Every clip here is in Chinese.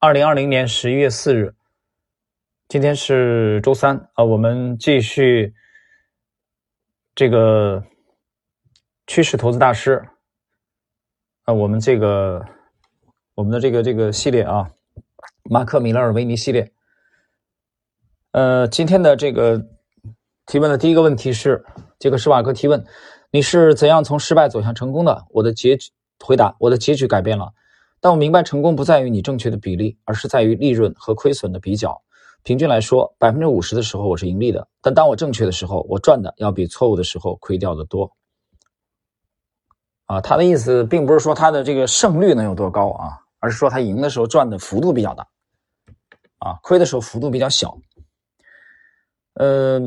二零二零年十一月四日，今天是周三啊，我们继续这个趋势投资大师啊，我们这个我们的这个这个系列啊，马克米勒尔维尼系列。呃，今天的这个提问的第一个问题是，杰克施瓦克提问：你是怎样从失败走向成功的？我的结局回答：我的结局改变了。但我明白，成功不在于你正确的比例，而是在于利润和亏损的比较。平均来说，百分之五十的时候我是盈利的，但当我正确的时候，我赚的要比错误的时候亏掉的多。啊，他的意思并不是说他的这个胜率能有多高啊，而是说他赢的时候赚的幅度比较大，啊，亏的时候幅度比较小。呃，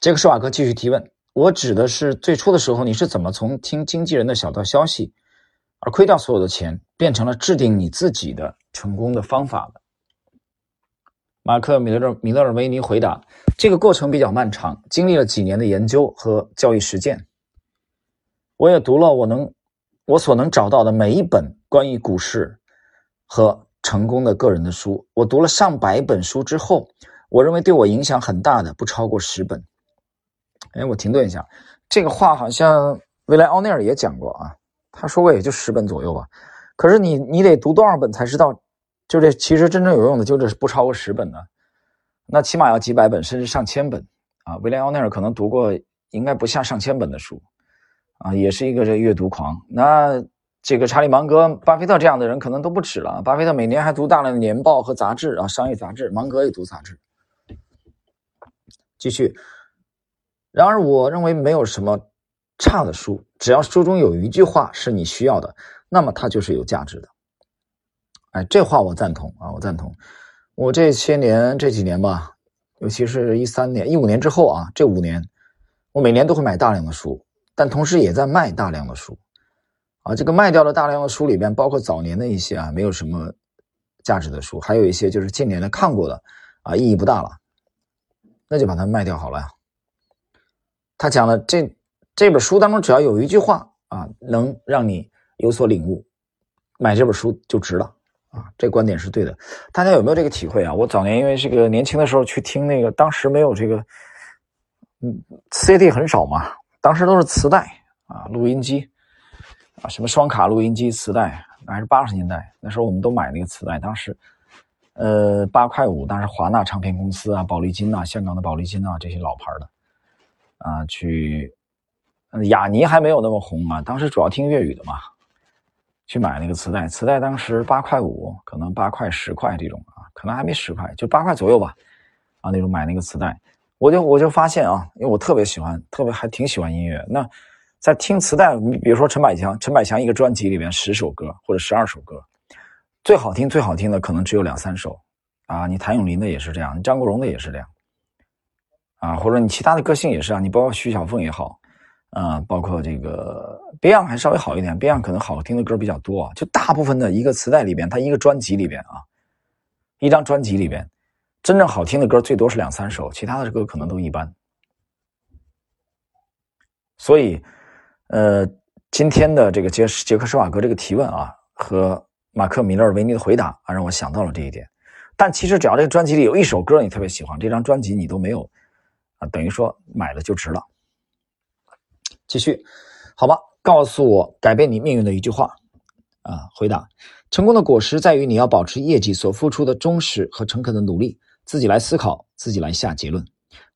杰克施瓦克继续提问：我指的是最初的时候，你是怎么从听经纪人的小道消息？而亏掉所有的钱，变成了制定你自己的成功的方法的。马克·米勒米勒尔维尼回答：“这个过程比较漫长，经历了几年的研究和交易实践。我也读了我能我所能找到的每一本关于股市和成功的个人的书。我读了上百本书之后，我认为对我影响很大的不超过十本。”哎，我停顿一下，这个话好像未来奥内尔也讲过啊。他说过也就十本左右吧，可是你你得读多少本才知道？就这其实真正有用的就这不超过十本呢，那起码要几百本甚至上千本啊！威廉奥内尔可能读过应该不下上千本的书啊，也是一个这阅读狂。那这个查理芒格、巴菲特这样的人可能都不止了。巴菲特每年还读大量的年报和杂志啊，商业杂志。芒格也读杂志。继续，然而我认为没有什么。差的书，只要书中有一句话是你需要的，那么它就是有价值的。哎，这话我赞同啊，我赞同。我这些年这几年吧，尤其是一三年、一五年之后啊，这五年，我每年都会买大量的书，但同时也在卖大量的书。啊，这个卖掉了大量的书里边，包括早年的一些啊，没有什么价值的书，还有一些就是近年来看过的啊，意义不大了，那就把它卖掉好了呀。他讲了这。这本书当中只要有一句话啊，能让你有所领悟，买这本书就值了啊！这观点是对的。大家有没有这个体会啊？我早年因为这个年轻的时候去听那个，当时没有这个，嗯，CD 很少嘛，当时都是磁带啊，录音机啊，什么双卡录音机、磁带，还是八十年代，那时候我们都买那个磁带，当时呃八块五，当时华纳唱片公司啊、宝丽金呐、香港的宝丽金啊这些老牌的啊去。雅尼还没有那么红嘛，当时主要听粤语的嘛，去买那个磁带，磁带当时八块五，可能八块十块这种啊，可能还没十块，就八块左右吧，啊那种买那个磁带，我就我就发现啊，因为我特别喜欢，特别还挺喜欢音乐，那在听磁带，你比如说陈百强，陈百强一个专辑里面十首歌或者十二首歌，最好听最好听的可能只有两三首，啊，你谭咏麟的也是这样，张国荣的也是这样，啊，或者你其他的歌星也是啊，你包括徐小凤也好。啊，包括这个 Beyond 还稍微好一点，Beyond 可能好听的歌比较多啊。就大部分的一个磁带里边，它一个专辑里边啊，一张专辑里边，真正好听的歌最多是两三首，其他的歌可能都一般。所以，呃，今天的这个杰杰克施瓦格这个提问啊，和马克米勒维尼的回答啊，让我想到了这一点。但其实只要这个专辑里有一首歌你特别喜欢，这张专辑你都没有啊，等于说买了就值了。继续，好吧，告诉我改变你命运的一句话，啊，回答：成功的果实在于你要保持业绩所付出的忠实和诚恳的努力，自己来思考，自己来下结论。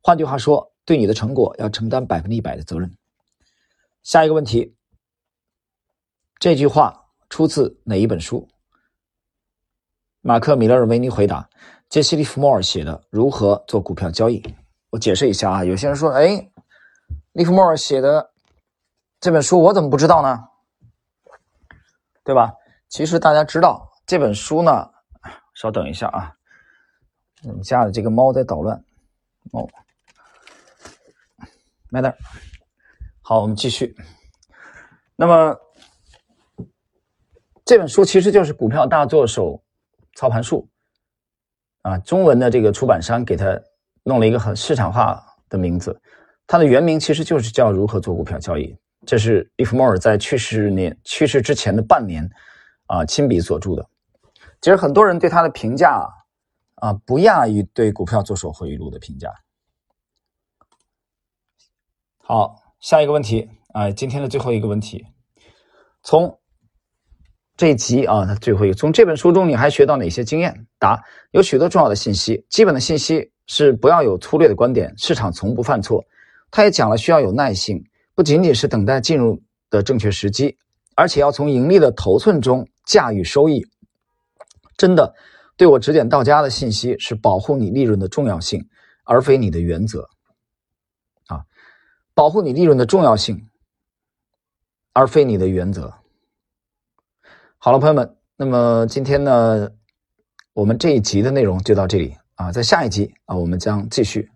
换句话说，对你的成果要承担百分之一百的责任。下一个问题，这句话出自哪一本书？马克·米勒尔维尼回答：杰西·利弗莫尔写的《如何做股票交易》。我解释一下啊，有些人说，哎，利弗莫尔写的。这本书我怎么不知道呢？对吧？其实大家知道这本书呢。稍等一下啊，我们家的这个猫在捣乱。猫，matter。好，我们继续。那么这本书其实就是《股票大作手操盘术》啊，中文的这个出版商给它弄了一个很市场化的名字，它的原名其实就是叫《如何做股票交易》。这是利弗莫尔在去世年去世之前的半年，啊，亲笔所著的。其实很多人对他的评价啊，不亚于对股票做手回忆录的评价。好，下一个问题啊，今天的最后一个问题，从这一集啊，他最后一个，从这本书中你还学到哪些经验？答：有许多重要的信息，基本的信息是不要有粗略的观点，市场从不犯错。他也讲了需要有耐性，不仅仅是等待进入的正确时机，而且要从盈利的头寸中驾驭收益。真的，对我指点到家的信息是保护你利润的重要性，而非你的原则。啊，保护你利润的重要性，而非你的原则。好了，朋友们，那么今天呢，我们这一集的内容就到这里啊，在下一集啊，我们将继续。